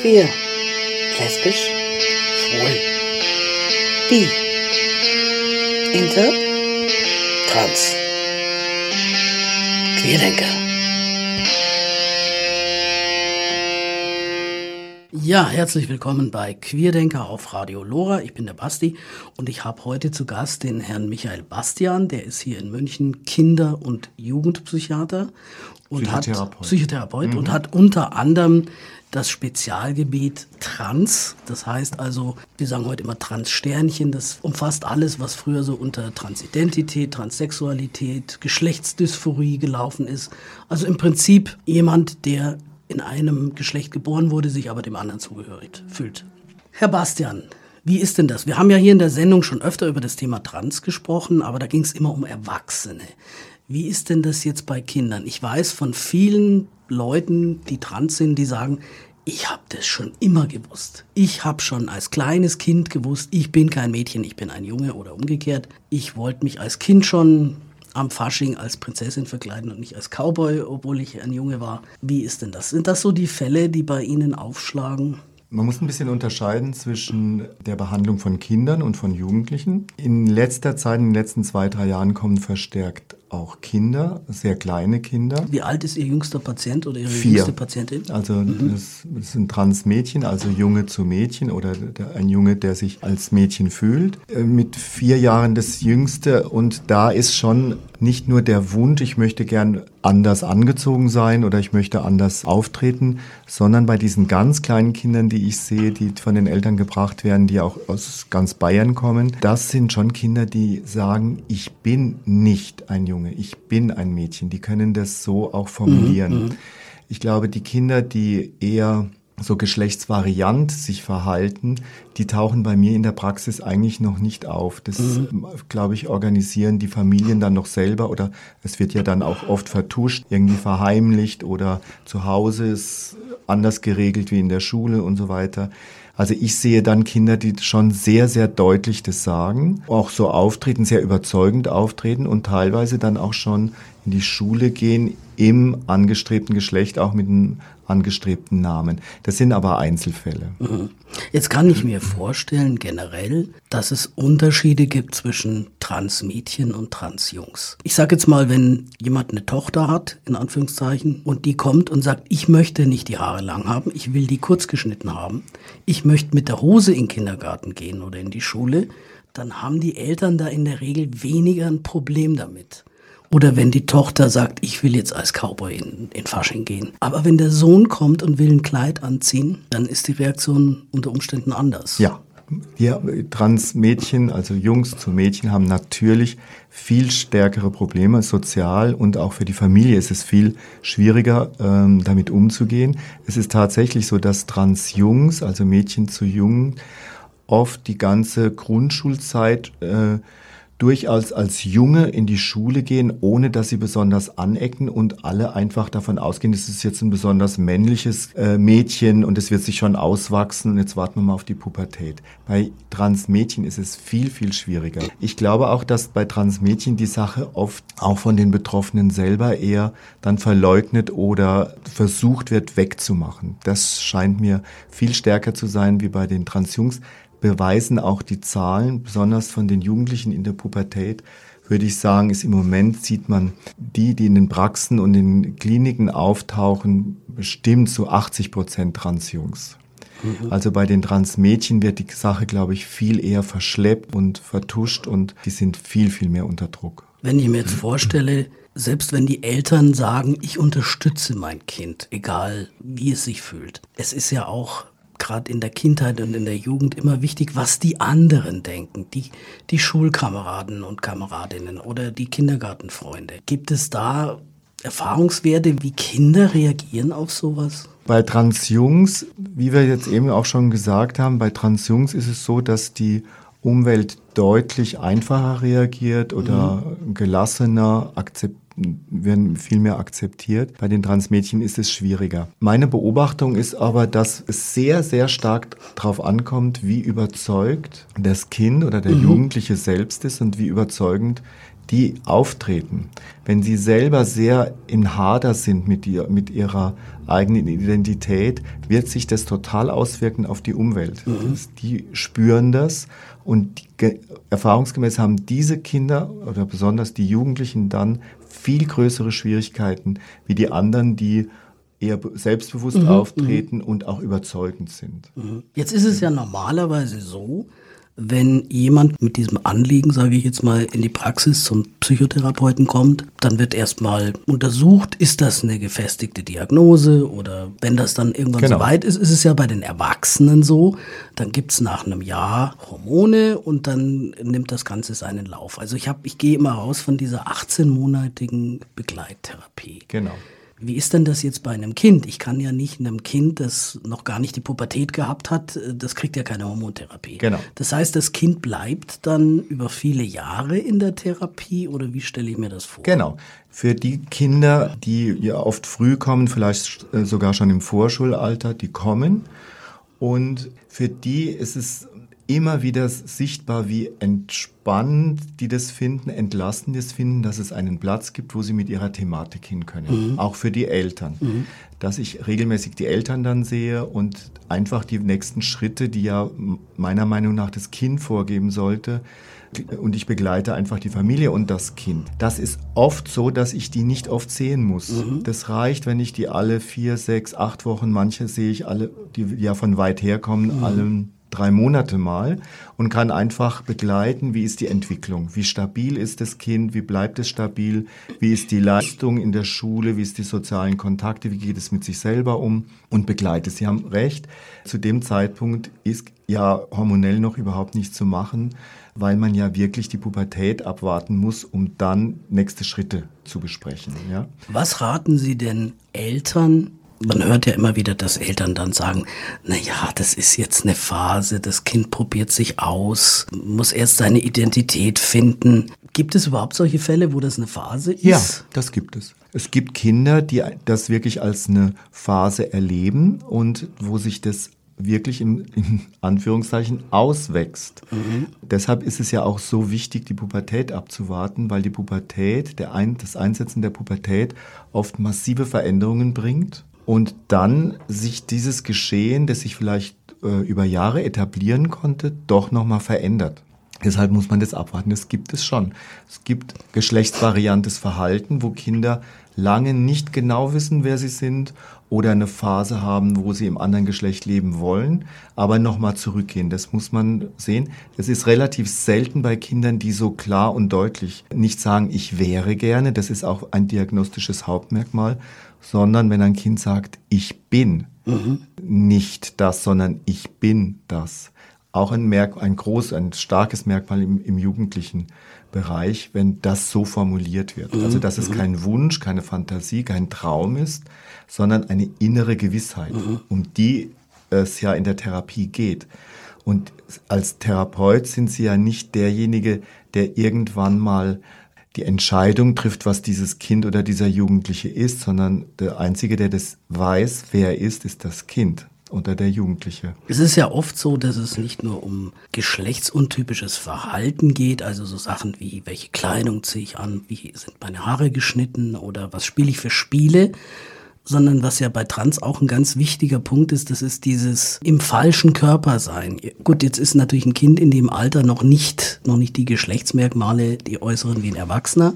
Queer, lesbisch, schwul, bi, inter, trans, Queerdenker. Ja, herzlich willkommen bei Queerdenker auf Radio Lora. Ich bin der Basti und ich habe heute zu Gast den Herrn Michael Bastian, der ist hier in München Kinder- und Jugendpsychiater und Psychotherapeut. hat Psychotherapeut mhm. und hat unter anderem das Spezialgebiet Trans. Das heißt also, wir sagen heute immer Transsternchen. Das umfasst alles, was früher so unter Transidentität, Transsexualität, Geschlechtsdysphorie gelaufen ist. Also im Prinzip jemand, der in einem Geschlecht geboren wurde, sich aber dem anderen zugehörig fühlt. Herr Bastian, wie ist denn das? Wir haben ja hier in der Sendung schon öfter über das Thema Trans gesprochen, aber da ging es immer um Erwachsene. Wie ist denn das jetzt bei Kindern? Ich weiß von vielen Leuten, die trans sind, die sagen, ich habe das schon immer gewusst. Ich habe schon als kleines Kind gewusst, ich bin kein Mädchen, ich bin ein Junge oder umgekehrt. Ich wollte mich als Kind schon am Fasching als Prinzessin verkleiden und nicht als Cowboy, obwohl ich ein Junge war. Wie ist denn das? Sind das so die Fälle, die bei Ihnen aufschlagen? Man muss ein bisschen unterscheiden zwischen der Behandlung von Kindern und von Jugendlichen. In letzter Zeit, in den letzten zwei, drei Jahren kommen verstärkt auch Kinder, sehr kleine Kinder. Wie alt ist Ihr jüngster Patient oder Ihre Vier. jüngste Patientin? Also mhm. das, das, sind Transmädchen, also Junge zu Mädchen oder der, ein Junge, der sich als Mädchen fühlt. Äh, mit vier Jahren das Jüngste und da ist schon nicht nur der Wunsch, ich möchte gern anders angezogen sein oder ich möchte anders auftreten, sondern bei diesen ganz kleinen Kindern, die ich sehe, die von den Eltern gebracht werden, die auch aus ganz Bayern kommen, das sind schon Kinder, die sagen, ich bin nicht ein Junge. Junge, ich bin ein Mädchen. Die können das so auch formulieren. Mhm. Ich glaube, die Kinder, die eher so geschlechtsvariant sich verhalten, die tauchen bei mir in der Praxis eigentlich noch nicht auf. Das, mhm. glaube ich, organisieren die Familien dann noch selber oder es wird ja dann auch oft vertuscht, irgendwie verheimlicht oder zu Hause ist anders geregelt wie in der Schule und so weiter. Also ich sehe dann Kinder, die schon sehr, sehr deutlich das sagen, auch so auftreten, sehr überzeugend auftreten und teilweise dann auch schon in die Schule gehen im angestrebten Geschlecht, auch mit einem angestrebten Namen. Das sind aber Einzelfälle. Mhm. Jetzt kann ich mir vorstellen, generell, dass es Unterschiede gibt zwischen Transmädchen und Transjungs. Ich sage jetzt mal, wenn jemand eine Tochter hat, in Anführungszeichen, und die kommt und sagt, ich möchte nicht die Haare lang haben, ich will die kurz geschnitten haben, ich möchte mit der Hose in den Kindergarten gehen oder in die Schule, dann haben die Eltern da in der Regel weniger ein Problem damit. Oder wenn die Tochter sagt, ich will jetzt als Cowboy in, in Fasching gehen. Aber wenn der Sohn kommt und will ein Kleid anziehen, dann ist die Reaktion unter Umständen anders. Ja. Wir Transmädchen, also Jungs zu Mädchen, haben natürlich viel stärkere Probleme, sozial und auch für die Familie ist es viel schwieriger, ähm, damit umzugehen. Es ist tatsächlich so, dass Transjungs, also Mädchen zu Jungen, oft die ganze Grundschulzeit äh, durchaus als Junge in die Schule gehen, ohne dass sie besonders anecken und alle einfach davon ausgehen, es ist jetzt ein besonders männliches äh, Mädchen und es wird sich schon auswachsen und jetzt warten wir mal auf die Pubertät. Bei Transmädchen ist es viel, viel schwieriger. Ich glaube auch, dass bei Transmädchen die Sache oft auch von den Betroffenen selber eher dann verleugnet oder versucht wird wegzumachen. Das scheint mir viel stärker zu sein wie bei den Transjungs beweisen auch die Zahlen, besonders von den Jugendlichen in der Pubertät, würde ich sagen, ist im Moment sieht man die, die in den Praxen und in den Kliniken auftauchen, bestimmt zu 80 Prozent Transjungs. Mhm. Also bei den Transmädchen wird die Sache, glaube ich, viel eher verschleppt und vertuscht und die sind viel, viel mehr unter Druck. Wenn ich mir jetzt vorstelle, selbst wenn die Eltern sagen, ich unterstütze mein Kind, egal wie es sich fühlt, es ist ja auch gerade in der Kindheit und in der Jugend immer wichtig, was die anderen denken, die, die Schulkameraden und Kameradinnen oder die Kindergartenfreunde. Gibt es da Erfahrungswerte, wie Kinder reagieren auf sowas? Bei Transjungs, wie wir jetzt eben auch schon gesagt haben, bei Transjungs ist es so, dass die Umwelt deutlich einfacher reagiert oder mhm. gelassener, akzeptiert werden viel mehr akzeptiert. Bei den Transmädchen ist es schwieriger. Meine Beobachtung ist aber, dass es sehr, sehr stark darauf ankommt, wie überzeugt das Kind oder der mhm. Jugendliche selbst ist und wie überzeugend die auftreten, wenn sie selber sehr im Hader sind mit, ihr, mit ihrer eigenen Identität, wird sich das total auswirken auf die Umwelt. Mhm. Die spüren das und die, erfahrungsgemäß haben diese Kinder oder besonders die Jugendlichen dann viel größere Schwierigkeiten wie die anderen, die eher selbstbewusst mhm, auftreten mhm. und auch überzeugend sind. Mhm. Jetzt ist es ja normalerweise so, wenn jemand mit diesem Anliegen, sage ich jetzt mal, in die Praxis zum Psychotherapeuten kommt, dann wird erstmal untersucht, ist das eine gefestigte Diagnose oder wenn das dann irgendwann genau. so weit ist, ist es ja bei den Erwachsenen so, dann gibt es nach einem Jahr Hormone und dann nimmt das Ganze seinen Lauf. Also ich, hab, ich gehe immer raus von dieser 18-monatigen Begleittherapie. Genau. Wie ist denn das jetzt bei einem Kind? Ich kann ja nicht einem Kind, das noch gar nicht die Pubertät gehabt hat, das kriegt ja keine Hormontherapie. Genau. Das heißt, das Kind bleibt dann über viele Jahre in der Therapie oder wie stelle ich mir das vor? Genau. Für die Kinder, die ja oft früh kommen, vielleicht äh, sogar schon im Vorschulalter, die kommen. Und für die ist es immer wieder sichtbar, wie entspannt die das finden, entlassen das finden, dass es einen Platz gibt, wo sie mit ihrer Thematik hin können. Mhm. Auch für die Eltern. Mhm. Dass ich regelmäßig die Eltern dann sehe und einfach die nächsten Schritte, die ja meiner Meinung nach das Kind vorgeben sollte, und ich begleite einfach die Familie und das Kind. Das ist oft so, dass ich die nicht oft sehen muss. Mhm. Das reicht, wenn ich die alle vier, sechs, acht Wochen, manche sehe ich alle, die ja von weit herkommen, mhm. allen drei Monate mal und kann einfach begleiten, wie ist die Entwicklung, wie stabil ist das Kind, wie bleibt es stabil, wie ist die Leistung in der Schule, wie ist die sozialen Kontakte, wie geht es mit sich selber um und begleite. Sie haben recht, zu dem Zeitpunkt ist ja hormonell noch überhaupt nichts zu machen, weil man ja wirklich die Pubertät abwarten muss, um dann nächste Schritte zu besprechen. Ja? Was raten Sie denn Eltern, man hört ja immer wieder, dass Eltern dann sagen, na ja, das ist jetzt eine Phase, das Kind probiert sich aus, muss erst seine Identität finden. Gibt es überhaupt solche Fälle, wo das eine Phase ist? Ja, das gibt es. Es gibt Kinder, die das wirklich als eine Phase erleben und wo sich das wirklich in, in Anführungszeichen auswächst. Mhm. Deshalb ist es ja auch so wichtig, die Pubertät abzuwarten, weil die Pubertät, der Ein, das Einsetzen der Pubertät oft massive Veränderungen bringt und dann sich dieses Geschehen, das sich vielleicht äh, über Jahre etablieren konnte, doch nochmal verändert. Deshalb muss man das abwarten. Das gibt es schon. Es gibt geschlechtsvariantes Verhalten, wo Kinder lange nicht genau wissen, wer sie sind oder eine Phase haben, wo sie im anderen Geschlecht leben wollen, aber nochmal zurückgehen. Das muss man sehen. Das ist relativ selten bei Kindern, die so klar und deutlich nicht sagen, ich wäre gerne. Das ist auch ein diagnostisches Hauptmerkmal, sondern wenn ein Kind sagt, ich bin mhm. nicht das, sondern ich bin das. Auch ein, Merk ein groß, ein starkes Merkmal im, im jugendlichen Bereich, wenn das so formuliert wird. Mhm. Also, dass es mhm. kein Wunsch, keine Fantasie, kein Traum ist, sondern eine innere Gewissheit, mhm. um die es ja in der Therapie geht. Und als Therapeut sind Sie ja nicht derjenige, der irgendwann mal die Entscheidung trifft, was dieses Kind oder dieser Jugendliche ist, sondern der Einzige, der das weiß, wer er ist, ist das Kind oder der Jugendliche. Es ist ja oft so, dass es nicht nur um geschlechtsuntypisches Verhalten geht, also so Sachen wie, welche Kleidung ziehe ich an, wie sind meine Haare geschnitten oder was spiele ich für Spiele, sondern was ja bei Trans auch ein ganz wichtiger Punkt ist, das ist dieses im falschen Körper sein. Gut, jetzt ist natürlich ein Kind in dem Alter noch nicht, noch nicht die Geschlechtsmerkmale, die äußeren wie ein Erwachsener.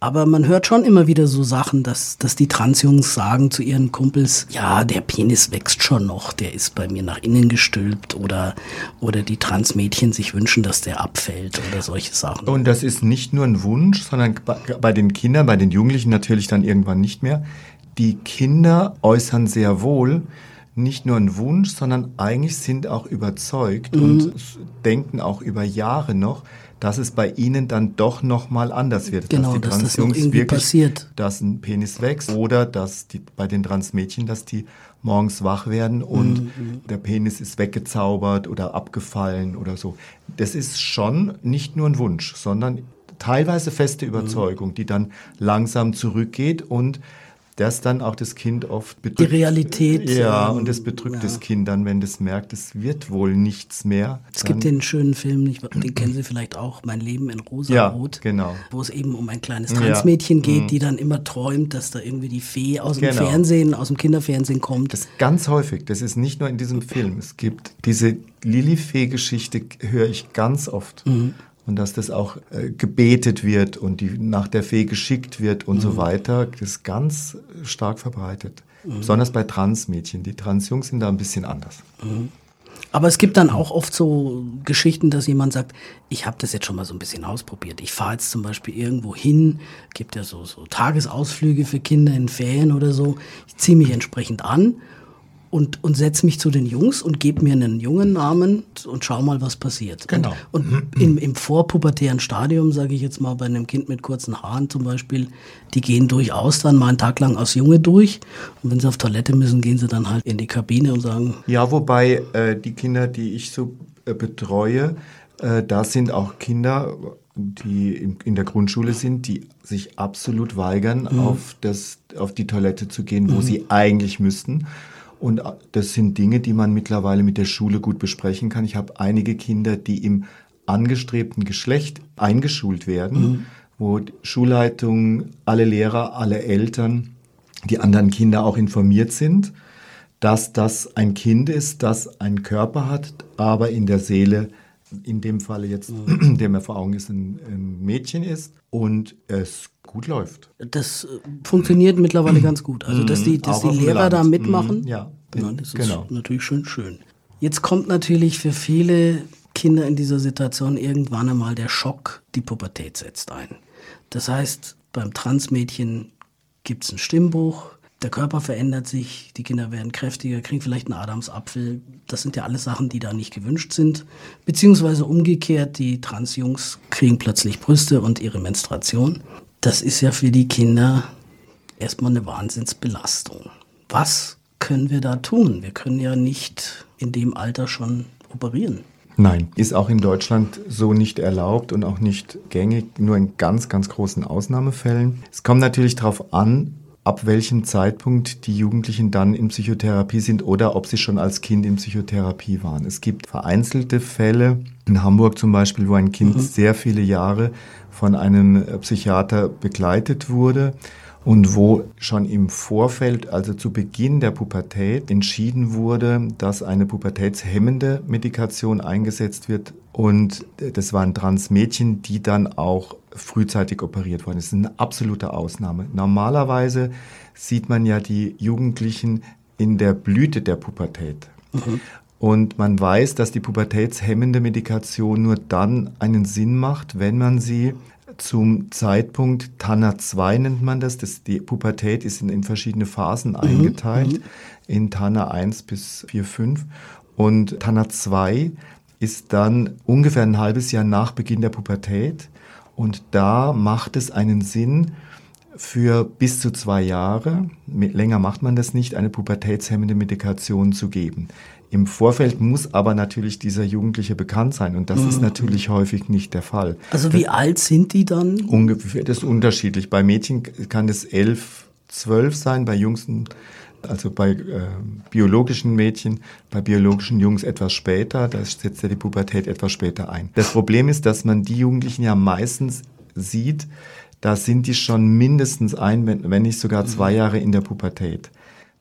Aber man hört schon immer wieder so Sachen, dass, dass die Transjungs sagen zu ihren Kumpels, ja, der Penis wächst schon noch, der ist bei mir nach innen gestülpt oder, oder die Transmädchen sich wünschen, dass der abfällt oder solche Sachen. Und das ist nicht nur ein Wunsch, sondern bei den Kindern, bei den Jugendlichen natürlich dann irgendwann nicht mehr die Kinder äußern sehr wohl nicht nur einen Wunsch, sondern eigentlich sind auch überzeugt mhm. und denken auch über Jahre noch, dass es bei ihnen dann doch noch mal anders wird, genau, dass die dass das wirklich, passiert. dass ein Penis wächst oder dass die, bei den Transmädchen, dass die morgens wach werden und mhm. der Penis ist weggezaubert oder abgefallen oder so. Das ist schon nicht nur ein Wunsch, sondern teilweise feste Überzeugung, mhm. die dann langsam zurückgeht und das dann auch das Kind oft bedrückt. Die Realität. Ja, und das bedrückt ja. das Kind dann, wenn das merkt, es wird wohl nichts mehr. Es gibt den schönen Film, den kennen Sie vielleicht auch, Mein Leben in Rosa-Rot. Ja, genau. Wo es eben um ein kleines Transmädchen ja. geht, mhm. die dann immer träumt, dass da irgendwie die Fee aus dem genau. Fernsehen, aus dem Kinderfernsehen kommt. Das ist ganz häufig, das ist nicht nur in diesem Film. Es gibt diese Lilifee-Geschichte, höre ich ganz oft. Mhm und dass das auch äh, gebetet wird und die nach der Fee geschickt wird und mhm. so weiter, das ist ganz stark verbreitet. Mhm. Besonders bei Transmädchen. Die Transjungs sind da ein bisschen anders. Mhm. Aber es gibt dann auch oft so Geschichten, dass jemand sagt, ich habe das jetzt schon mal so ein bisschen ausprobiert. Ich fahre jetzt zum Beispiel irgendwo hin, gibt ja so, so Tagesausflüge für Kinder in Ferien oder so. Ich ziehe mich entsprechend an und, und setze mich zu den Jungs und gebe mir einen jungen Namen und schau mal, was passiert. Genau. Und, und im, im vorpubertären Stadium, sage ich jetzt mal, bei einem Kind mit kurzen Haaren zum Beispiel, die gehen durchaus dann mal einen Tag lang als Junge durch. Und wenn sie auf Toilette müssen, gehen sie dann halt in die Kabine und sagen. Ja, wobei äh, die Kinder, die ich so äh, betreue, äh, da sind auch Kinder, die in, der Grundschule sind, die sich absolut weigern, mhm. auf, das, auf die Toilette zu gehen, wo mhm. sie eigentlich müssten. Und das sind Dinge, die man mittlerweile mit der Schule gut besprechen kann. Ich habe einige Kinder, die im angestrebten Geschlecht eingeschult werden, mhm. wo Schulleitung, alle Lehrer, alle Eltern, die anderen Kinder auch informiert sind, dass das ein Kind ist, das einen Körper hat, aber in der Seele in dem Falle jetzt, mhm. der mir vor Augen ist, ein, ein, Mädchen ist und es gut läuft. Das äh, funktioniert mittlerweile ganz gut. Also, dass die, dass die Lehrer da mitmachen, mhm, ja, ja, das genau. ist natürlich schön schön. Jetzt kommt natürlich für viele Kinder in dieser Situation irgendwann einmal der Schock, die Pubertät setzt ein. Das heißt, beim Transmädchen gibt es einen Stimmbruch, der Körper verändert sich, die Kinder werden kräftiger, kriegen vielleicht einen Adamsapfel. Das sind ja alles Sachen, die da nicht gewünscht sind. Beziehungsweise umgekehrt, die Transjungs kriegen plötzlich Brüste und ihre Menstruation. Das ist ja für die Kinder erstmal eine Wahnsinnsbelastung. Was können wir da tun? Wir können ja nicht in dem Alter schon operieren. Nein, ist auch in Deutschland so nicht erlaubt und auch nicht gängig, nur in ganz, ganz großen Ausnahmefällen. Es kommt natürlich darauf an, ab welchem Zeitpunkt die Jugendlichen dann in Psychotherapie sind oder ob sie schon als Kind in Psychotherapie waren. Es gibt vereinzelte Fälle, in Hamburg zum Beispiel, wo ein Kind mhm. sehr viele Jahre von einem Psychiater begleitet wurde und wo schon im Vorfeld, also zu Beginn der Pubertät, entschieden wurde, dass eine pubertätshemmende Medikation eingesetzt wird. Und das waren Transmädchen, die dann auch frühzeitig operiert wurden. Das ist eine absolute Ausnahme. Normalerweise sieht man ja die Jugendlichen in der Blüte der Pubertät. Mhm. Und man weiß, dass die pubertätshemmende Medikation nur dann einen Sinn macht, wenn man sie zum Zeitpunkt Tanner 2 nennt man das. das die Pubertät ist in, in verschiedene Phasen mhm. eingeteilt, mhm. in Tanner 1 bis 4, 5. Und Tanner 2 ist dann ungefähr ein halbes Jahr nach Beginn der Pubertät. Und da macht es einen Sinn, für bis zu zwei Jahre, länger macht man das nicht, eine pubertätshemmende Medikation zu geben. Im Vorfeld muss aber natürlich dieser Jugendliche bekannt sein und das mhm. ist natürlich häufig nicht der Fall. Also wie das, alt sind die dann? Ungefähr, das ist unterschiedlich. Bei Mädchen kann es elf, zwölf sein, bei Jungs, also bei äh, biologischen Mädchen, bei biologischen Jungs etwas später, da setzt ja die Pubertät etwas später ein. Das Problem ist, dass man die Jugendlichen ja meistens sieht, da sind die schon mindestens ein, wenn nicht sogar zwei mhm. Jahre in der Pubertät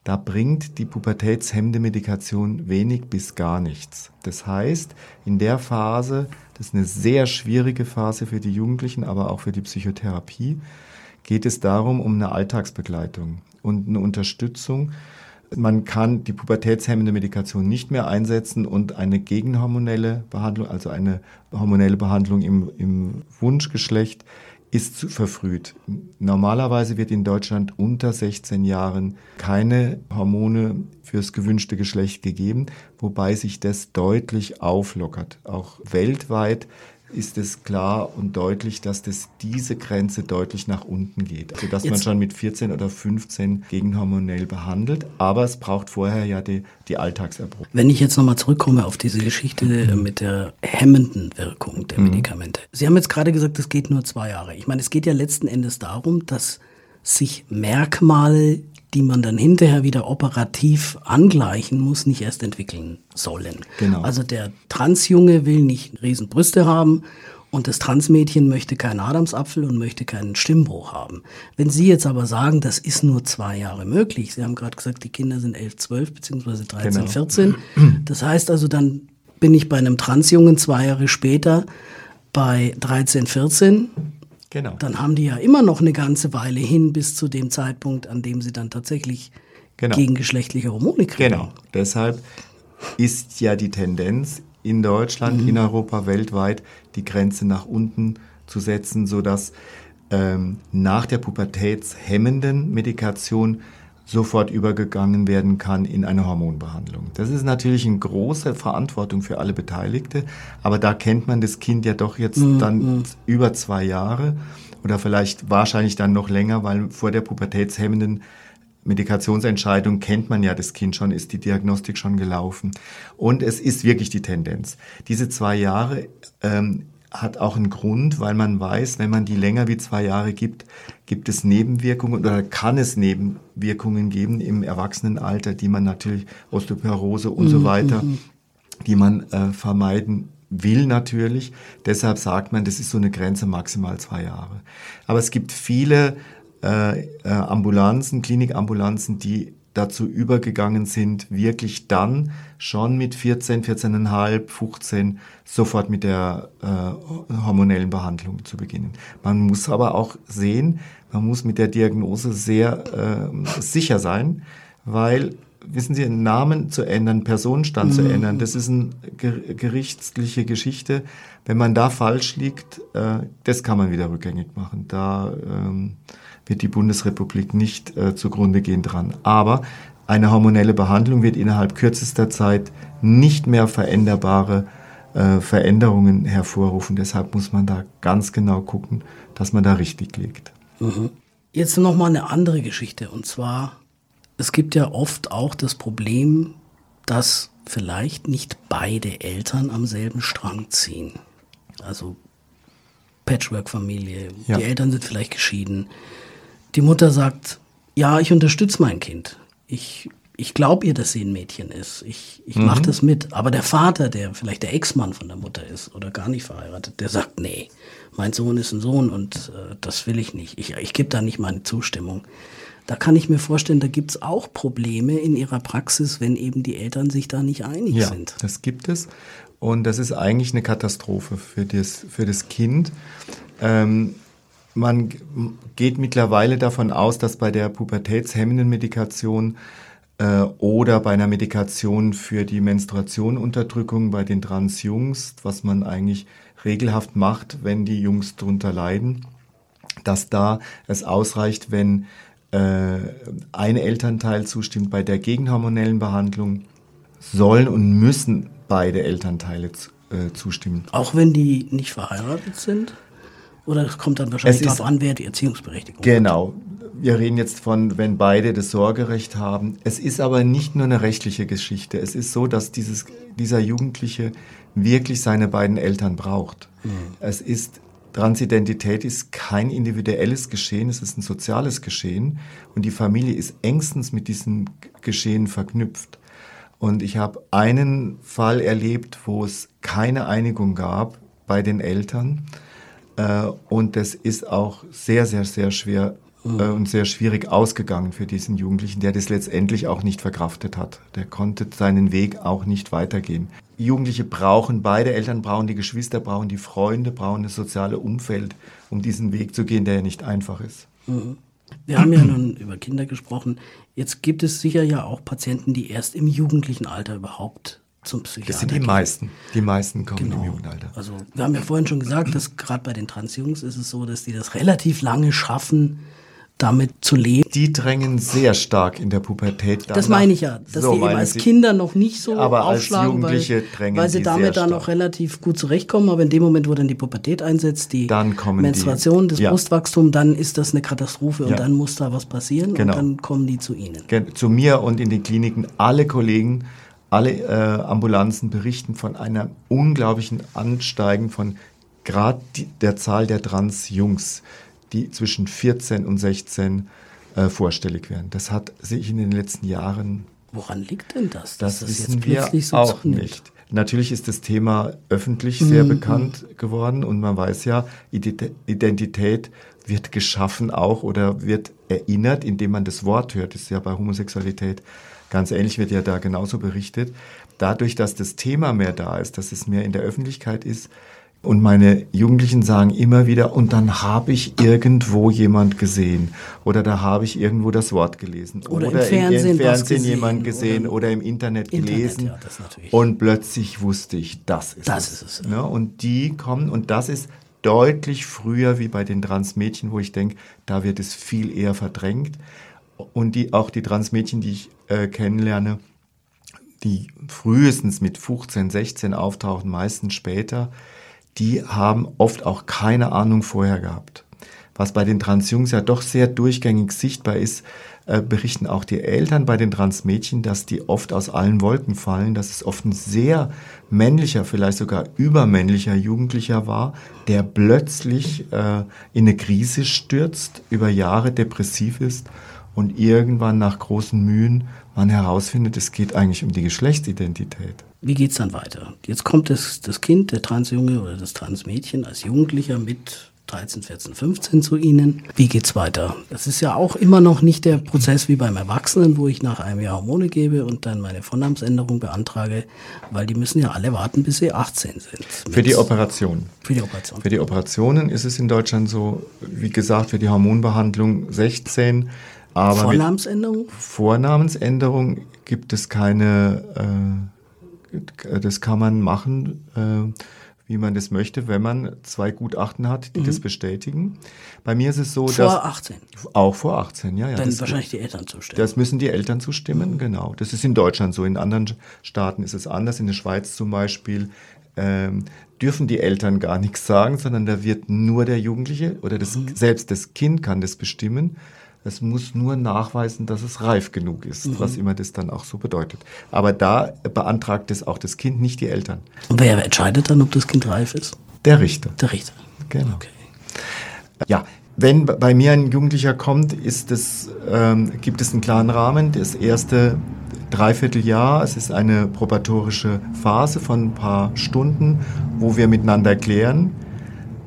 da bringt die pubertätshemmende Medikation wenig bis gar nichts. Das heißt, in der Phase, das ist eine sehr schwierige Phase für die Jugendlichen, aber auch für die Psychotherapie, geht es darum, um eine Alltagsbegleitung und eine Unterstützung. Man kann die pubertätshemmende Medikation nicht mehr einsetzen und eine gegenhormonelle Behandlung, also eine hormonelle Behandlung im, im Wunschgeschlecht, ist zu verfrüht. Normalerweise wird in Deutschland unter 16 Jahren keine Hormone fürs gewünschte Geschlecht gegeben, wobei sich das deutlich auflockert. Auch weltweit ist es klar und deutlich, dass das diese Grenze deutlich nach unten geht. Also dass Jetzt. man schon mit 14 oder 15 gegenhormonell behandelt, aber es braucht vorher ja die, die Alltagserprobung. Wenn ich jetzt nochmal zurückkomme auf diese Geschichte mhm. mit der hemmenden Wirkung der mhm. Medikamente. Sie haben jetzt gerade gesagt, es geht nur zwei Jahre. Ich meine, es geht ja letzten Endes darum, dass sich Merkmale, die man dann hinterher wieder operativ angleichen muss, nicht erst entwickeln sollen. Genau. Also der Transjunge will nicht Riesenbrüste haben und das Transmädchen möchte keinen Adamsapfel und möchte keinen Stimmbruch haben. Wenn Sie jetzt aber sagen, das ist nur zwei Jahre möglich, Sie haben gerade gesagt, die Kinder sind 11, 12 beziehungsweise 13, genau. 14. Das heißt also, dann bin ich bei einem Transjungen zwei Jahre später bei 13, 14. Genau. Dann haben die ja immer noch eine ganze Weile hin bis zu dem Zeitpunkt, an dem sie dann tatsächlich genau. gegengeschlechtliche Hormone kriegen. Genau. Deshalb ist ja die Tendenz in Deutschland, mhm. in Europa, weltweit die Grenze nach unten zu setzen, sodass ähm, nach der pubertätshemmenden Medikation sofort übergegangen werden kann in eine Hormonbehandlung. Das ist natürlich eine große Verantwortung für alle Beteiligte, aber da kennt man das Kind ja doch jetzt mhm. dann über zwei Jahre oder vielleicht wahrscheinlich dann noch länger, weil vor der pubertätshemmenden Medikationsentscheidung kennt man ja das Kind schon, ist die Diagnostik schon gelaufen. Und es ist wirklich die Tendenz. Diese zwei Jahre ähm, hat auch einen Grund, weil man weiß, wenn man die länger wie zwei Jahre gibt, gibt es Nebenwirkungen oder kann es Nebenwirkungen geben im Erwachsenenalter, die man natürlich Osteoporose und so mhm, weiter, mhm. die man äh, vermeiden will natürlich. Deshalb sagt man, das ist so eine Grenze maximal zwei Jahre. Aber es gibt viele äh, äh, Ambulanzen, Klinikambulanzen, die dazu übergegangen sind, wirklich dann schon mit 14, 14,5, 15 sofort mit der äh, hormonellen Behandlung zu beginnen. Man muss aber auch sehen, man muss mit der Diagnose sehr äh, sicher sein, weil wissen Sie, einen Namen zu ändern, Personenstand mhm. zu ändern, das ist eine gerichtliche Geschichte. Wenn man da falsch liegt, äh, das kann man wieder rückgängig machen. Da ähm, wird die Bundesrepublik nicht äh, zugrunde gehen dran. Aber eine hormonelle Behandlung wird innerhalb kürzester Zeit nicht mehr veränderbare äh, Veränderungen hervorrufen. Deshalb muss man da ganz genau gucken, dass man da richtig liegt. Mhm. Jetzt noch mal eine andere Geschichte und zwar es gibt ja oft auch das Problem, dass vielleicht nicht beide Eltern am selben Strang ziehen. Also Patchwork-Familie, ja. die Eltern sind vielleicht geschieden, die Mutter sagt, ja, ich unterstütze mein Kind. Ich, ich glaube ihr, dass sie ein Mädchen ist. Ich, ich mhm. mache das mit. Aber der Vater, der vielleicht der Ex-Mann von der Mutter ist oder gar nicht verheiratet, der sagt, nee, mein Sohn ist ein Sohn und äh, das will ich nicht. Ich, ich gebe da nicht meine Zustimmung. Da kann ich mir vorstellen, da gibt es auch Probleme in ihrer Praxis, wenn eben die Eltern sich da nicht einig ja, sind. Das gibt es. Und das ist eigentlich eine Katastrophe für das, für das Kind. Ähm, man geht mittlerweile davon aus, dass bei der pubertätshemmenden Medikation äh, oder bei einer Medikation für die Menstruationunterdrückung bei den Transjungs, was man eigentlich regelhaft macht, wenn die Jungs darunter leiden, dass da es ausreicht, wenn äh, ein Elternteil zustimmt bei der gegenhormonellen Behandlung, sollen und müssen beide Elternteile äh, zustimmen. Auch wenn die nicht verheiratet sind? Oder es kommt dann wahrscheinlich darauf an, wer die Erziehungsberechtigung genau. hat. Genau. Wir reden jetzt von, wenn beide das Sorgerecht haben. Es ist aber nicht nur eine rechtliche Geschichte. Es ist so, dass dieses, dieser Jugendliche wirklich seine beiden Eltern braucht. Mhm. Es ist Transidentität ist kein individuelles Geschehen, es ist ein soziales Geschehen und die Familie ist engstens mit diesem Geschehen verknüpft. Und ich habe einen Fall erlebt, wo es keine Einigung gab bei den Eltern und das ist auch sehr, sehr, sehr schwer mhm. äh, und sehr schwierig ausgegangen für diesen Jugendlichen, der das letztendlich auch nicht verkraftet hat. Der konnte seinen Weg auch nicht weitergehen. Jugendliche brauchen, beide Eltern brauchen die Geschwister, brauchen die Freunde, brauchen das soziale Umfeld, um diesen Weg zu gehen, der ja nicht einfach ist. Mhm. Wir haben ja nun über Kinder gesprochen. Jetzt gibt es sicher ja auch Patienten, die erst im jugendlichen Alter überhaupt zum Psychiater. Das sind die meisten. Die meisten kommen genau. im Jugendalter. Also wir haben ja vorhin schon gesagt, dass gerade bei den Transjungs ist es so, dass die das relativ lange schaffen, damit zu leben. Die drängen sehr stark in der Pubertät. Danach. Das meine ich ja, dass so die eben als Sie, Kinder noch nicht so aber aufschlagen, weil, weil sie damit dann noch relativ gut zurechtkommen. Aber in dem Moment, wo dann die Pubertät einsetzt, die Menstruation, die, das ja. Brustwachstum, dann ist das eine Katastrophe ja. und dann muss da was passieren genau. und dann kommen die zu Ihnen. Zu mir und in den Kliniken alle Kollegen alle äh, Ambulanzen berichten von einer unglaublichen Ansteigen von gerade der Zahl der Trans-Jungs, die zwischen 14 und 16 äh, vorstellig werden. Das hat sich in den letzten Jahren. Woran liegt denn das? Das, das wissen wir so auch zunimmt? nicht. Natürlich ist das Thema öffentlich sehr mhm. bekannt geworden und man weiß ja, Identität wird geschaffen auch oder wird erinnert, indem man das Wort hört. Das ist ja bei Homosexualität ganz ähnlich, wird ja da genauso berichtet. Dadurch, dass das Thema mehr da ist, dass es mehr in der Öffentlichkeit ist, und meine Jugendlichen sagen immer wieder, und dann habe ich irgendwo jemand gesehen oder da habe ich irgendwo das Wort gelesen oder, oder im Fernsehen, im Fernsehen jemand gesehen oder, oder, im Internet, Internet gelesen ja, und plötzlich wusste ich, das ist das es. Ist es. Ja, und die kommen und das ist deutlich früher wie bei den Transmädchen, wo ich denke, da wird es viel eher verdrängt. Und die, auch die Transmädchen, die ich äh, kennenlerne, die frühestens mit 15, 16 auftauchen, meistens später, die haben oft auch keine Ahnung vorher gehabt. Was bei den Transjungs ja doch sehr durchgängig sichtbar ist, äh, berichten auch die Eltern bei den Transmädchen, dass die oft aus allen Wolken fallen, dass es oft ein sehr männlicher, vielleicht sogar übermännlicher Jugendlicher war, der plötzlich äh, in eine Krise stürzt, über Jahre depressiv ist und irgendwann nach großen Mühen man herausfindet, es geht eigentlich um die Geschlechtsidentität. Wie geht es dann weiter? Jetzt kommt das, das Kind, der Transjunge oder das Transmädchen als Jugendlicher mit 13, 14, 15 zu Ihnen. Wie geht's weiter? Das ist ja auch immer noch nicht der Prozess wie beim Erwachsenen, wo ich nach einem Jahr Hormone gebe und dann meine Vornamensänderung beantrage, weil die müssen ja alle warten, bis sie 18 sind. Für die Operation. Für die Operation. Für die Operationen ist es in Deutschland so, wie gesagt, für die Hormonbehandlung 16. Aber Vornamensänderung? Vornamensänderung gibt es keine, äh, das kann man machen. Äh, wie man das möchte, wenn man zwei Gutachten hat, die mhm. das bestätigen. Bei mir ist es so, vor dass... Vor 18? Auch vor 18, ja. ja Dann das, wahrscheinlich die Eltern zustimmen. Das müssen die Eltern zustimmen, mhm. genau. Das ist in Deutschland so. In anderen Staaten ist es anders. In der Schweiz zum Beispiel ähm, dürfen die Eltern gar nichts sagen, sondern da wird nur der Jugendliche oder das, mhm. selbst das Kind kann das bestimmen. Es muss nur nachweisen, dass es reif genug ist, mhm. was immer das dann auch so bedeutet. Aber da beantragt es auch das Kind, nicht die Eltern. Und wer entscheidet dann, ob das Kind reif ist? Der Richter. Der Richter. Genau. Okay. Ja, wenn bei mir ein Jugendlicher kommt, es, ähm, gibt es einen klaren Rahmen. Das erste Dreivierteljahr, es ist eine probatorische Phase von ein paar Stunden, wo wir miteinander klären,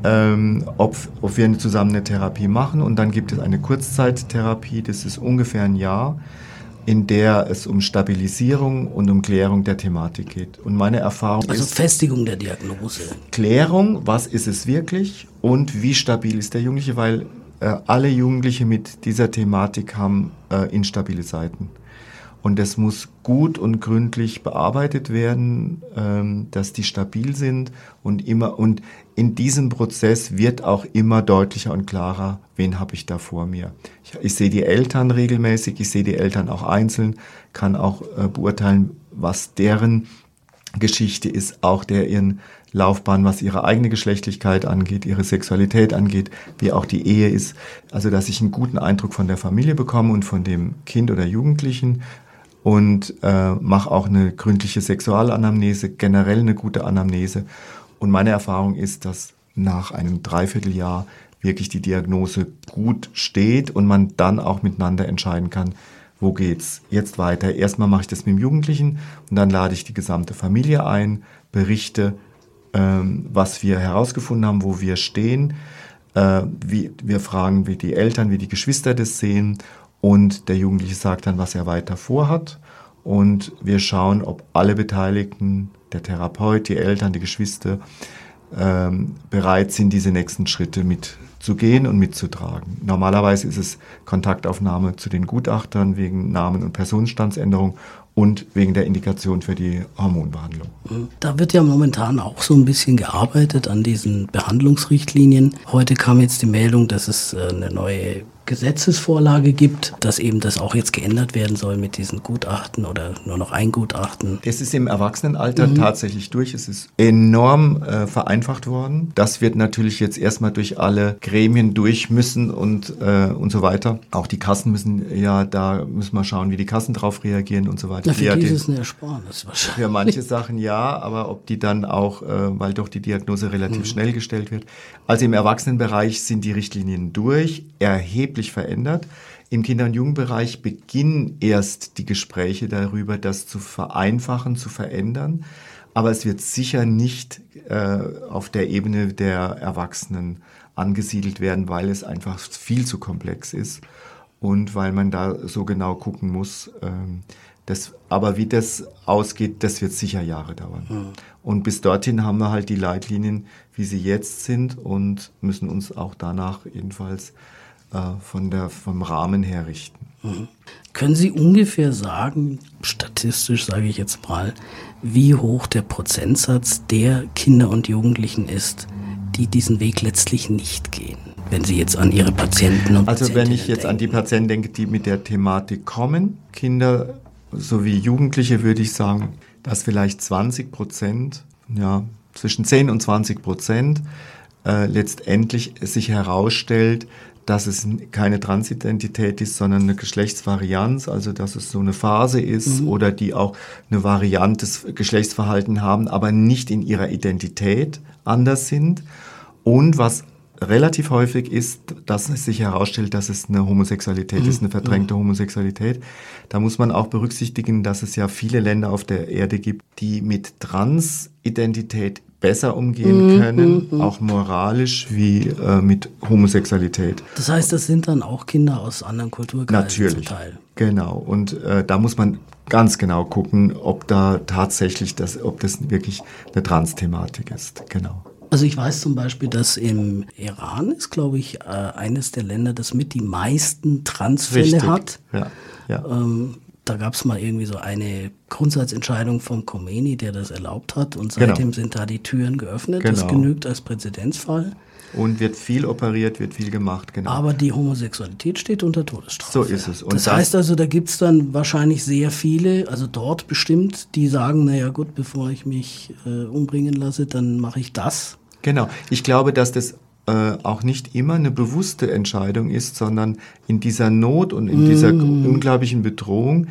ähm, ob, ob wir zusammen eine Therapie machen. Und dann gibt es eine Kurzzeittherapie, das ist ungefähr ein Jahr, in der es um Stabilisierung und um Klärung der Thematik geht. Und meine Erfahrung also ist... Also Festigung der Diagnose. Klärung, was ist es wirklich und wie stabil ist der Jugendliche, weil äh, alle Jugendliche mit dieser Thematik haben äh, instabile Seiten. Und das muss gut und gründlich bearbeitet werden, ähm, dass die stabil sind und immer und in diesem Prozess wird auch immer deutlicher und klarer, wen habe ich da vor mir. Ich, ich sehe die Eltern regelmäßig, ich sehe die Eltern auch einzeln, kann auch äh, beurteilen, was deren Geschichte ist, auch der ihren Laufbahn, was ihre eigene Geschlechtlichkeit angeht, ihre Sexualität angeht, wie auch die Ehe ist. Also, dass ich einen guten Eindruck von der Familie bekomme und von dem Kind oder Jugendlichen und äh, mache auch eine gründliche Sexualanamnese, generell eine gute Anamnese. Und meine Erfahrung ist, dass nach einem Dreivierteljahr wirklich die Diagnose gut steht und man dann auch miteinander entscheiden kann, wo geht's jetzt weiter. Erstmal mache ich das mit dem Jugendlichen und dann lade ich die gesamte Familie ein, berichte, ähm, was wir herausgefunden haben, wo wir stehen. Äh, wie, wir fragen, wie die Eltern, wie die Geschwister das sehen und der Jugendliche sagt dann, was er weiter vorhat. Und wir schauen, ob alle Beteiligten, der Therapeut, die Eltern, die Geschwister, ähm, bereit sind, diese nächsten Schritte mitzugehen und mitzutragen. Normalerweise ist es Kontaktaufnahme zu den Gutachtern wegen Namen- und Personenstandsänderung und wegen der Indikation für die Hormonbehandlung. Da wird ja momentan auch so ein bisschen gearbeitet an diesen Behandlungsrichtlinien. Heute kam jetzt die Meldung, dass es äh, eine neue Gesetzesvorlage gibt, dass eben das auch jetzt geändert werden soll mit diesen Gutachten oder nur noch ein Gutachten. Es ist im Erwachsenenalter mhm. tatsächlich durch. Es ist enorm äh, vereinfacht worden. Das wird natürlich jetzt erstmal durch alle Gremien durch müssen und, äh, und so weiter. Auch die Kassen müssen ja, da müssen wir schauen, wie die Kassen drauf reagieren und so weiter. Ja, für die ist es eine Ersparnis wahrscheinlich. Für manche Sachen ja, aber ob die dann auch, äh, weil doch die Diagnose relativ mhm. schnell gestellt wird. Also im Erwachsenenbereich sind die Richtlinien durch, erheblich verändert. Im Kinder- und Jugendbereich beginnen erst die Gespräche darüber, das zu vereinfachen, zu verändern. Aber es wird sicher nicht äh, auf der Ebene der Erwachsenen angesiedelt werden, weil es einfach viel zu komplex ist und weil man da so genau gucken muss. Ähm, das, aber wie das ausgeht, das wird sicher Jahre dauern. Mhm. Und bis dorthin haben wir halt die Leitlinien, wie sie jetzt sind und müssen uns auch danach jedenfalls von der, vom Rahmen her richten. Mhm. Können Sie ungefähr sagen, statistisch sage ich jetzt mal, wie hoch der Prozentsatz der Kinder und Jugendlichen ist, die diesen Weg letztlich nicht gehen? Wenn Sie jetzt an Ihre Patienten und Also wenn ich jetzt denken. an die Patienten denke, die mit der Thematik kommen, Kinder sowie Jugendliche würde ich sagen, dass vielleicht 20 Prozent, ja, zwischen 10 und 20 Prozent äh, letztendlich sich herausstellt, dass es keine Transidentität ist, sondern eine Geschlechtsvarianz, also dass es so eine Phase ist mhm. oder die auch eine Variante des Geschlechtsverhalten haben, aber nicht in ihrer Identität anders sind. Und was relativ häufig ist, dass es sich herausstellt, dass es eine Homosexualität mhm. ist, eine verdrängte mhm. Homosexualität. Da muss man auch berücksichtigen, dass es ja viele Länder auf der Erde gibt, die mit Transidentität besser umgehen mhm. können, mhm. auch moralisch wie äh, mit Homosexualität. Das heißt, das sind dann auch Kinder aus anderen Kulturkreisen Natürlich. zum Teil. Genau. Und äh, da muss man ganz genau gucken, ob da tatsächlich das, ob das wirklich eine Trans-Thematik ist. Genau. Also ich weiß zum Beispiel, dass im Iran ist, glaube ich, äh, eines der Länder, das mit die meisten Transfälle Richtig. hat. Ja, ja. Ähm, da gab es mal irgendwie so eine Grundsatzentscheidung vom Khomeini, der das erlaubt hat. Und genau. seitdem genau. sind da die Türen geöffnet. Genau. Das genügt als Präzedenzfall. Und wird viel operiert, wird viel gemacht, genau. Aber die Homosexualität steht unter Todesstrafe. So ist es. Und das, das heißt also, da gibt es dann wahrscheinlich sehr viele, also dort bestimmt, die sagen, naja gut, bevor ich mich äh, umbringen lasse, dann mache ich das. Genau. Ich glaube, dass das äh, auch nicht immer eine bewusste Entscheidung ist, sondern in dieser Not und in mm. dieser unglaublichen Bedrohung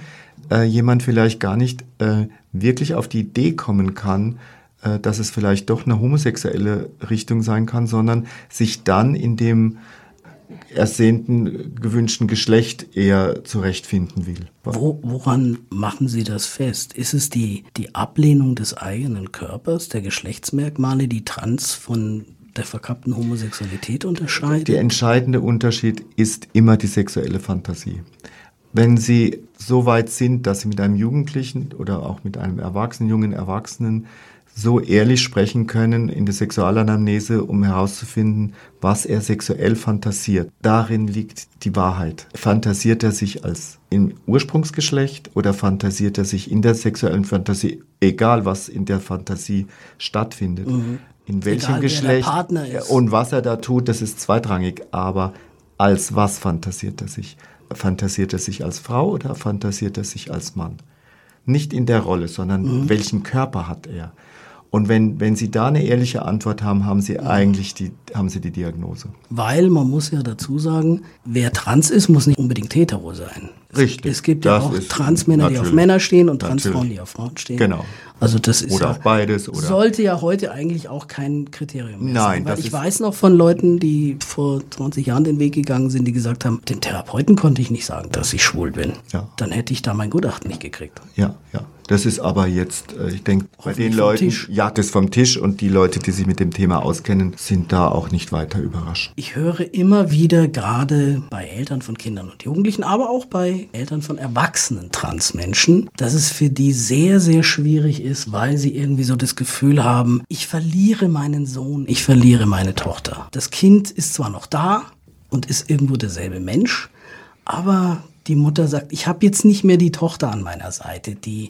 äh, jemand vielleicht gar nicht äh, wirklich auf die Idee kommen kann, äh, dass es vielleicht doch eine homosexuelle Richtung sein kann, sondern sich dann in dem ersehnten, gewünschten Geschlecht eher zurechtfinden will. Wo, woran machen Sie das fest? Ist es die, die Ablehnung des eigenen Körpers, der Geschlechtsmerkmale, die trans von der verkappten Homosexualität unterscheidet? Der entscheidende Unterschied ist immer die sexuelle Fantasie. Wenn Sie so weit sind, dass Sie mit einem Jugendlichen oder auch mit einem Erwachsenen, jungen Erwachsenen so ehrlich sprechen können in der Sexualanamnese, um herauszufinden, was er sexuell fantasiert. Darin liegt die Wahrheit. Fantasiert er sich als im Ursprungsgeschlecht oder fantasiert er sich in der sexuellen Fantasie, egal was in der Fantasie stattfindet? Mhm. In welchem egal, Geschlecht und was er da tut, das ist zweitrangig. Aber als was fantasiert er sich? Fantasiert er sich als Frau oder fantasiert er sich als Mann? Nicht in der Rolle, sondern mhm. welchen Körper hat er? Und wenn, wenn Sie da eine ehrliche Antwort haben, haben Sie eigentlich die, haben Sie die Diagnose. Weil man muss ja dazu sagen, wer trans ist, muss nicht unbedingt hetero sein. Richtig. Es gibt ja auch Transmänner, die auf Männer stehen und Transfrauen, die auf Frauen stehen. Genau. Also das ist oder ja, auch beides. Oder sollte ja heute eigentlich auch kein Kriterium mehr Nein, sein. Weil ich weiß noch von Leuten, die vor 20 Jahren den Weg gegangen sind, die gesagt haben, den Therapeuten konnte ich nicht sagen, dass ich schwul bin. Ja. Dann hätte ich da mein Gutachten nicht gekriegt. Ja, ja. Das ist aber jetzt, äh, ich denke, bei den Leuten, Tisch. ja, das vom Tisch und die Leute, die sich mit dem Thema auskennen, sind da auch nicht weiter überrascht. Ich höre immer wieder, gerade bei Eltern von Kindern und Jugendlichen, aber auch bei Eltern von erwachsenen Transmenschen, dass es für die sehr, sehr schwierig ist, weil sie irgendwie so das Gefühl haben, ich verliere meinen Sohn, ich verliere meine Tochter. Das Kind ist zwar noch da und ist irgendwo derselbe Mensch, aber die Mutter sagt, ich habe jetzt nicht mehr die Tochter an meiner Seite, die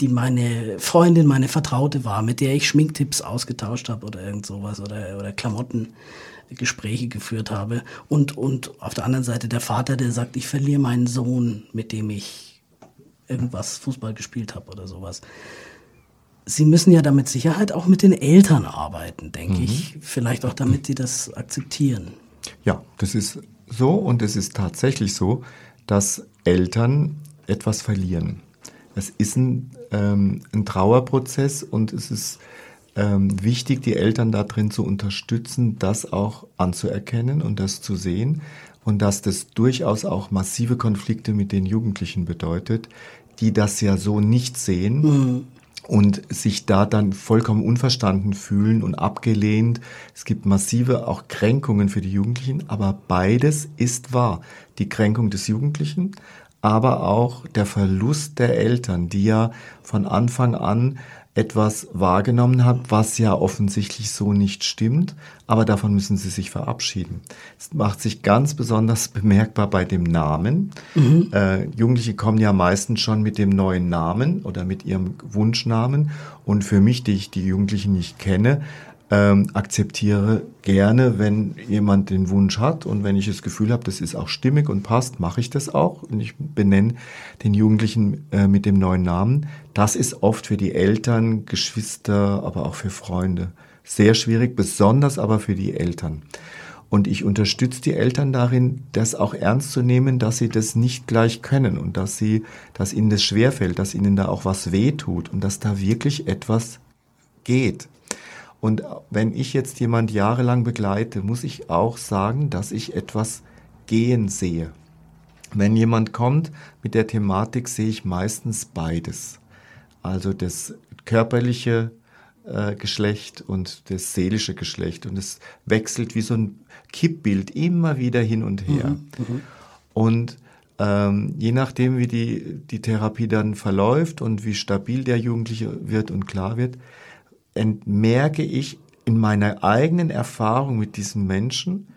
die meine Freundin, meine Vertraute war, mit der ich Schminktipps ausgetauscht habe oder irgend sowas oder, oder Klamottengespräche geführt habe. Und, und auf der anderen Seite der Vater, der sagt, ich verliere meinen Sohn, mit dem ich irgendwas Fußball gespielt habe oder sowas. Sie müssen ja damit Sicherheit auch mit den Eltern arbeiten, denke mhm. ich. Vielleicht auch damit sie das akzeptieren. Ja, das ist so und es ist tatsächlich so, dass Eltern etwas verlieren. Es ist ein, ähm, ein Trauerprozess und es ist ähm, wichtig, die Eltern darin zu unterstützen, das auch anzuerkennen und das zu sehen und dass das durchaus auch massive Konflikte mit den Jugendlichen bedeutet, die das ja so nicht sehen. Mhm und sich da dann vollkommen unverstanden fühlen und abgelehnt. Es gibt massive auch Kränkungen für die Jugendlichen, aber beides ist wahr. Die Kränkung des Jugendlichen, aber auch der Verlust der Eltern, die ja von Anfang an etwas wahrgenommen hat, was ja offensichtlich so nicht stimmt, aber davon müssen sie sich verabschieden. Es macht sich ganz besonders bemerkbar bei dem Namen. Mhm. Äh, Jugendliche kommen ja meistens schon mit dem neuen Namen oder mit ihrem Wunschnamen und für mich, die ich die Jugendlichen nicht kenne, ähm, akzeptiere gerne, wenn jemand den Wunsch hat und wenn ich das Gefühl habe, das ist auch stimmig und passt, mache ich das auch und ich benenne den Jugendlichen äh, mit dem neuen Namen. Das ist oft für die Eltern, Geschwister, aber auch für Freunde sehr schwierig, besonders aber für die Eltern. Und ich unterstütze die Eltern darin, das auch ernst zu nehmen, dass sie das nicht gleich können und dass sie, dass ihnen das schwerfällt, dass ihnen da auch was wehtut und dass da wirklich etwas geht. Und wenn ich jetzt jemand jahrelang begleite, muss ich auch sagen, dass ich etwas gehen sehe. Wenn jemand kommt mit der Thematik, sehe ich meistens beides. Also das körperliche äh, Geschlecht und das seelische Geschlecht. Und es wechselt wie so ein Kippbild immer wieder hin und her. Mhm, mhm. und ähm, je nachdem, wie die, die Therapie dann verläuft und wie stabil der Jugendliche wird und klar wird, merke ich in meiner eigenen Erfahrung mit diesen Menschen,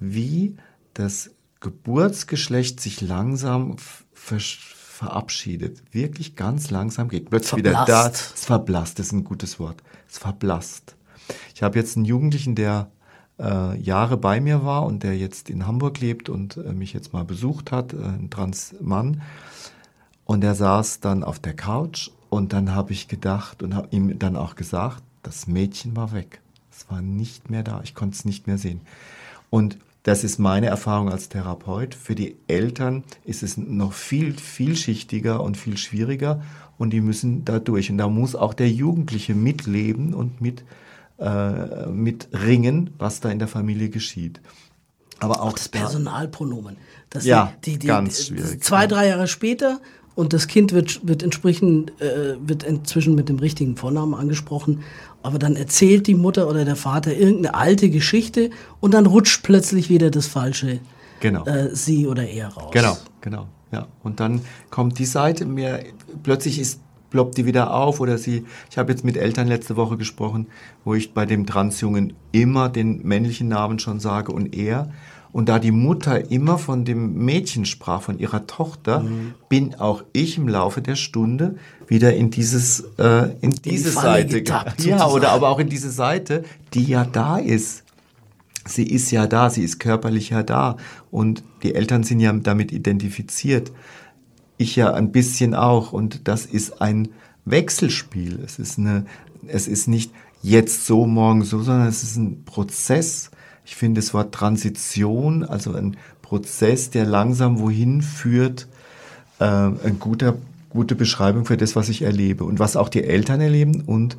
wie das Geburtsgeschlecht sich langsam ver verabschiedet. Wirklich ganz langsam geht. Plötzlich wieder da. Es verblasst, das ist ein gutes Wort. Es verblasst. Ich habe jetzt einen Jugendlichen, der äh, Jahre bei mir war und der jetzt in Hamburg lebt und äh, mich jetzt mal besucht hat, äh, ein Transmann. Und er saß dann auf der Couch und dann habe ich gedacht und habe ihm dann auch gesagt, das Mädchen war weg. Es war nicht mehr da. Ich konnte es nicht mehr sehen. Und das ist meine Erfahrung als Therapeut. Für die Eltern ist es noch viel vielschichtiger und viel schwieriger und die müssen da durch. Und da muss auch der Jugendliche mitleben und mit, äh, mit ringen, was da in der Familie geschieht. Aber auch, auch das Personalpronomen. Das ja, die, die, die, ganz schwierig. Zwei, drei Jahre später und das Kind wird, wird entsprechend, äh, wird inzwischen mit dem richtigen Vornamen angesprochen. Aber dann erzählt die Mutter oder der Vater irgendeine alte Geschichte und dann rutscht plötzlich wieder das falsche genau. äh, sie oder er raus. Genau, genau. Ja. Und dann kommt die Seite mir, plötzlich ist ploppt die wieder auf oder sie, ich habe jetzt mit Eltern letzte Woche gesprochen, wo ich bei dem Transjungen immer den männlichen Namen schon sage und er und da die Mutter immer von dem Mädchen sprach, von ihrer Tochter, mhm. bin auch ich im Laufe der Stunde wieder in dieses, äh, in, in diese die Seite. Getappt, ja, oder aber auch in diese Seite, die ja da ist. Sie ist ja da, sie ist körperlich ja da. Und die Eltern sind ja damit identifiziert. Ich ja ein bisschen auch. Und das ist ein Wechselspiel. Es ist eine, es ist nicht jetzt so, morgen so, sondern es ist ein Prozess. Ich finde das Wort Transition, also ein Prozess, der langsam wohin führt, äh, ein guter, gute Beschreibung für das, was ich erlebe und was auch die Eltern erleben und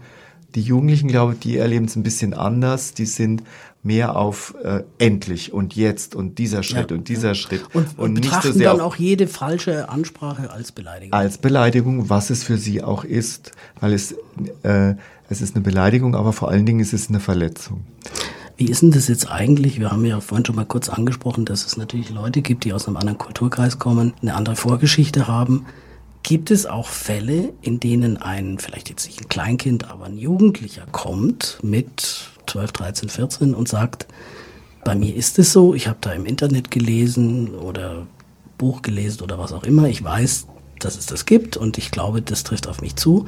die Jugendlichen, glaube ich, die erleben es ein bisschen anders. Die sind mehr auf äh, endlich und jetzt und dieser Schritt ja, und dieser ja. Schritt. Und, und, und nicht so sehr dann auch jede falsche Ansprache als Beleidigung. Als Beleidigung, was es für sie auch ist. Weil es, äh, es ist eine Beleidigung, aber vor allen Dingen ist es eine Verletzung. Wie ist denn das jetzt eigentlich? Wir haben ja vorhin schon mal kurz angesprochen, dass es natürlich Leute gibt, die aus einem anderen Kulturkreis kommen, eine andere Vorgeschichte haben. Gibt es auch Fälle, in denen ein, vielleicht jetzt nicht ein Kleinkind, aber ein Jugendlicher kommt mit 12, 13, 14 und sagt, bei mir ist es so, ich habe da im Internet gelesen oder Buch gelesen oder was auch immer, ich weiß, dass es das gibt und ich glaube, das trifft auf mich zu.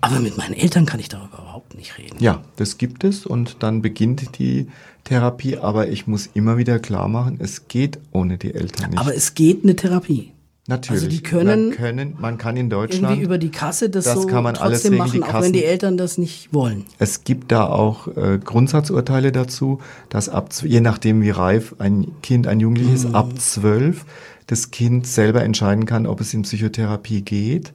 Aber mit meinen Eltern kann ich darüber überhaupt nicht reden. Ja, das gibt es und dann beginnt die Therapie, aber ich muss immer wieder klar machen, es geht ohne die Eltern nicht. Aber es geht eine Therapie. Natürlich. Also die können, man, können, man kann in Deutschland irgendwie über die Kasse das, das so kann man alles trotzdem regeln, die machen, auch wenn die Eltern das nicht wollen. Es gibt da auch äh, Grundsatzurteile dazu, dass ab je nachdem wie reif ein Kind, ein Jugendliches Mhm. ab zwölf das Kind selber entscheiden kann, ob es in Psychotherapie geht.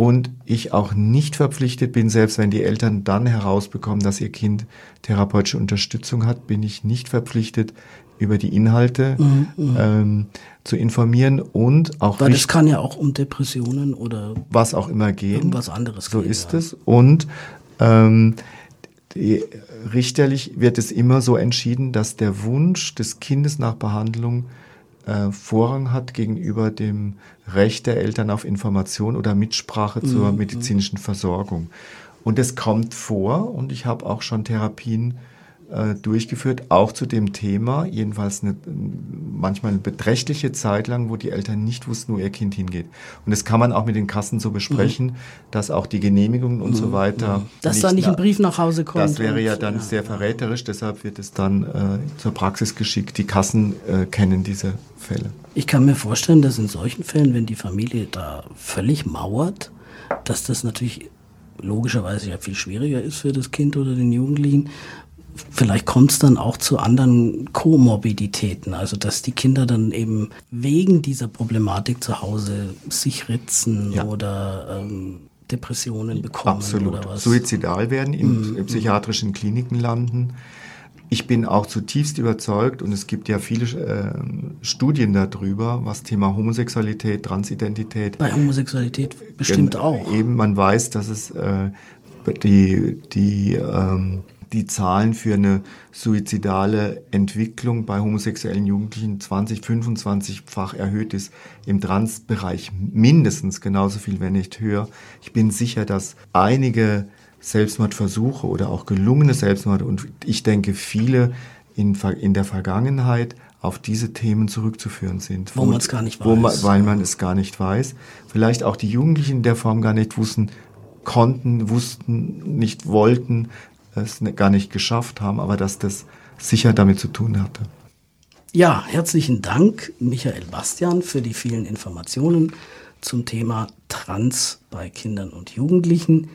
Und ich auch nicht verpflichtet bin, selbst wenn die Eltern dann herausbekommen, dass ihr Kind therapeutische Unterstützung hat, bin ich nicht verpflichtet, über die Inhalte ähm, zu informieren und auch Mhm, Weil das richt- kann ja auch um Depressionen oder was auch immer gehen. irgendwas anderes So gehen. ist ja. es. Und ähm, die, richterlich wird es immer so entschieden, dass der Wunsch des Kindes nach Behandlung äh, Vorrang hat gegenüber dem Recht der Eltern auf Information oder Mitsprache Mhm, zur medizinischen Versorgung. Und es kommt vor, und ich habe auch schon Therapien äh, durchgeführt, auch zu dem Thema, jedenfalls eine, manchmal eine beträchtliche Zeit lang, wo die Eltern nicht wussten, wo ihr Kind hingeht. Und das kann man auch mit den Kassen so besprechen, dass auch die Genehmigungen und so weiter. Mhm. Dass da nicht ein Brief nach Hause kommt. Das wäre ja dann sehr verräterisch, deshalb wird es dann äh, zur Praxis geschickt. Die Kassen äh, kennen diese Fälle. Ich kann mir vorstellen, dass in solchen Fällen, wenn die Familie da völlig mauert, dass das natürlich logischerweise ja viel schwieriger ist für das Kind oder den Jugendlichen. Vielleicht kommt es dann auch zu anderen Komorbiditäten, also dass die Kinder dann eben wegen dieser Problematik zu Hause sich ritzen Ja. oder ähm, Depressionen bekommen Absolut. oder was. Suizidal werden, in psychiatrischen Kliniken landen. Ich bin auch zutiefst überzeugt, und es gibt ja viele äh, Studien darüber, was Thema Homosexualität, Transidentität Bei Homosexualität bestimmt auch. Eben, man weiß, dass es äh, die, die, ähm, die Zahlen für eine suizidale Entwicklung bei homosexuellen Jugendlichen 20, 25-fach erhöht ist. Im Transbereich mindestens genauso viel, wenn nicht höher. Ich bin sicher, dass einige Selbstmordversuche oder auch gelungene Selbstmorde und ich denke viele in, in der Vergangenheit auf diese Themen zurückzuführen sind. Wo man's gar nicht Wo man, weiß. weil man es gar nicht weiß. Vielleicht auch die Jugendlichen in der Form gar nicht wussten, konnten, wussten, nicht wollten, es ne- gar nicht geschafft haben, aber dass das sicher damit zu tun hatte. Ja, herzlichen Dank, Michael Bastian, für die vielen Informationen zum Thema Trans bei Kindern und Jugendlichen.